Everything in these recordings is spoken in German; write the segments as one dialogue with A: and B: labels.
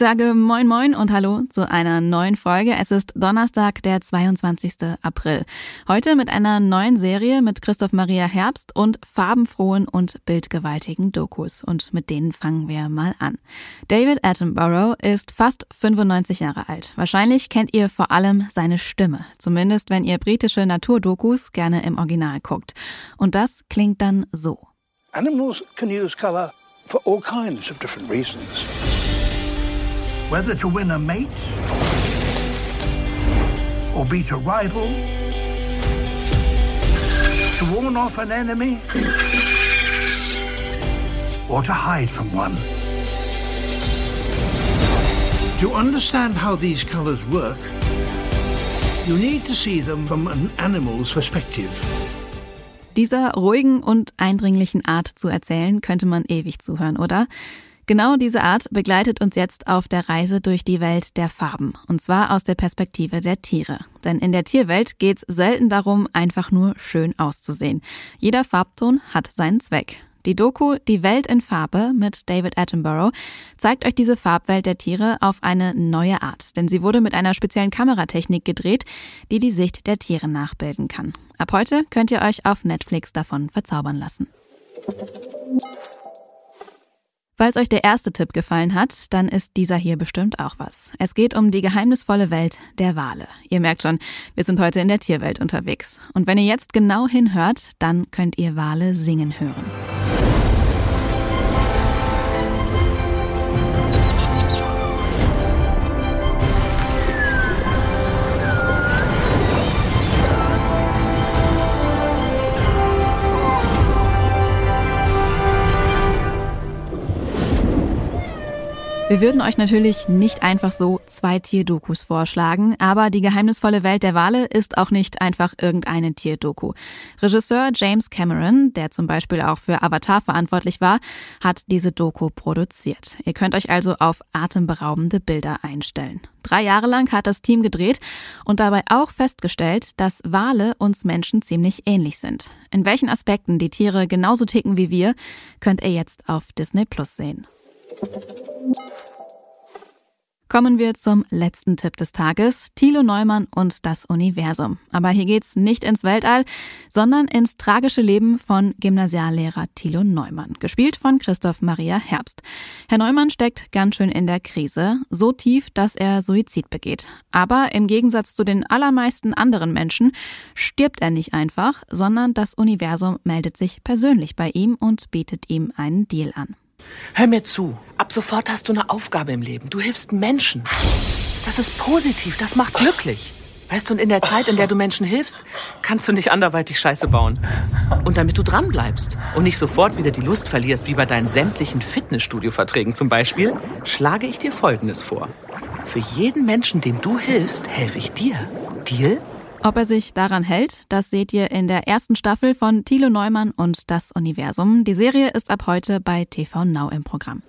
A: Sage Moin Moin und Hallo zu einer neuen Folge. Es ist Donnerstag, der 22. April. Heute mit einer neuen Serie mit Christoph Maria Herbst und farbenfrohen und bildgewaltigen Dokus. Und mit denen fangen wir mal an. David Attenborough ist fast 95 Jahre alt. Wahrscheinlich kennt ihr vor allem seine Stimme. Zumindest wenn ihr britische Naturdokus gerne im Original guckt. Und das klingt dann so.
B: Animals can use color for all kinds of different reasons. Whether to win a mate, or beat a rival, to warn off an enemy, or to hide from one. To understand how these colors work, you need to see them from an animal's perspective.
A: Dieser ruhigen und eindringlichen Art zu erzählen, könnte man ewig zuhören, oder? Genau diese Art begleitet uns jetzt auf der Reise durch die Welt der Farben. Und zwar aus der Perspektive der Tiere. Denn in der Tierwelt geht es selten darum, einfach nur schön auszusehen. Jeder Farbton hat seinen Zweck. Die Doku Die Welt in Farbe mit David Attenborough zeigt euch diese Farbwelt der Tiere auf eine neue Art, denn sie wurde mit einer speziellen Kameratechnik gedreht, die die Sicht der Tiere nachbilden kann. Ab heute könnt ihr euch auf Netflix davon verzaubern lassen. Falls euch der erste Tipp gefallen hat, dann ist dieser hier bestimmt auch was. Es geht um die geheimnisvolle Welt der Wale. Ihr merkt schon, wir sind heute in der Tierwelt unterwegs. Und wenn ihr jetzt genau hinhört, dann könnt ihr Wale singen hören. Wir würden euch natürlich nicht einfach so zwei Tierdokus vorschlagen, aber die geheimnisvolle Welt der Wale ist auch nicht einfach irgendeine Tierdoku. Regisseur James Cameron, der zum Beispiel auch für Avatar verantwortlich war, hat diese Doku produziert. Ihr könnt euch also auf atemberaubende Bilder einstellen. Drei Jahre lang hat das Team gedreht und dabei auch festgestellt, dass Wale uns Menschen ziemlich ähnlich sind. In welchen Aspekten die Tiere genauso ticken wie wir, könnt ihr jetzt auf Disney Plus sehen. Kommen wir zum letzten Tipp des Tages, Thilo Neumann und das Universum. Aber hier geht's nicht ins Weltall, sondern ins tragische Leben von Gymnasiallehrer Thilo Neumann, gespielt von Christoph Maria Herbst. Herr Neumann steckt ganz schön in der Krise, so tief, dass er Suizid begeht. Aber im Gegensatz zu den allermeisten anderen Menschen stirbt er nicht einfach, sondern das Universum meldet sich persönlich bei ihm und bietet ihm einen Deal an.
C: Hör mir zu. Sofort hast du eine Aufgabe im Leben. Du hilfst Menschen. Das ist positiv, das macht glücklich. Weißt du, und in der Zeit, in der du Menschen hilfst, kannst du nicht anderweitig Scheiße bauen. Und damit du dran bleibst und nicht sofort wieder die Lust verlierst, wie bei deinen sämtlichen Fitnessstudio-Verträgen zum Beispiel, schlage ich dir Folgendes vor. Für jeden Menschen, dem du hilfst, helfe ich dir. Deal?
A: Ob er sich daran hält, das seht ihr in der ersten Staffel von Thilo Neumann und das Universum. Die Serie ist ab heute bei TV Now im Programm.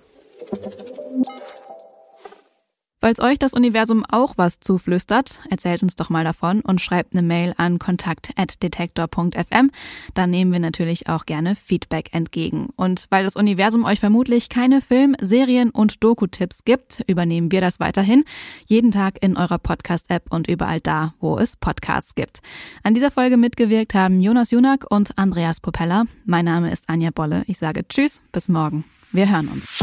A: Falls euch das Universum auch was zuflüstert, erzählt uns doch mal davon und schreibt eine Mail an kontakt.detektor.fm. Dann nehmen wir natürlich auch gerne Feedback entgegen. Und weil das Universum euch vermutlich keine Film-, Serien- und Doku-Tipps gibt, übernehmen wir das weiterhin. Jeden Tag in eurer Podcast-App und überall da, wo es Podcasts gibt. An dieser Folge mitgewirkt haben Jonas Junak und Andreas Propeller. Mein Name ist Anja Bolle. Ich sage Tschüss, bis morgen. Wir hören uns.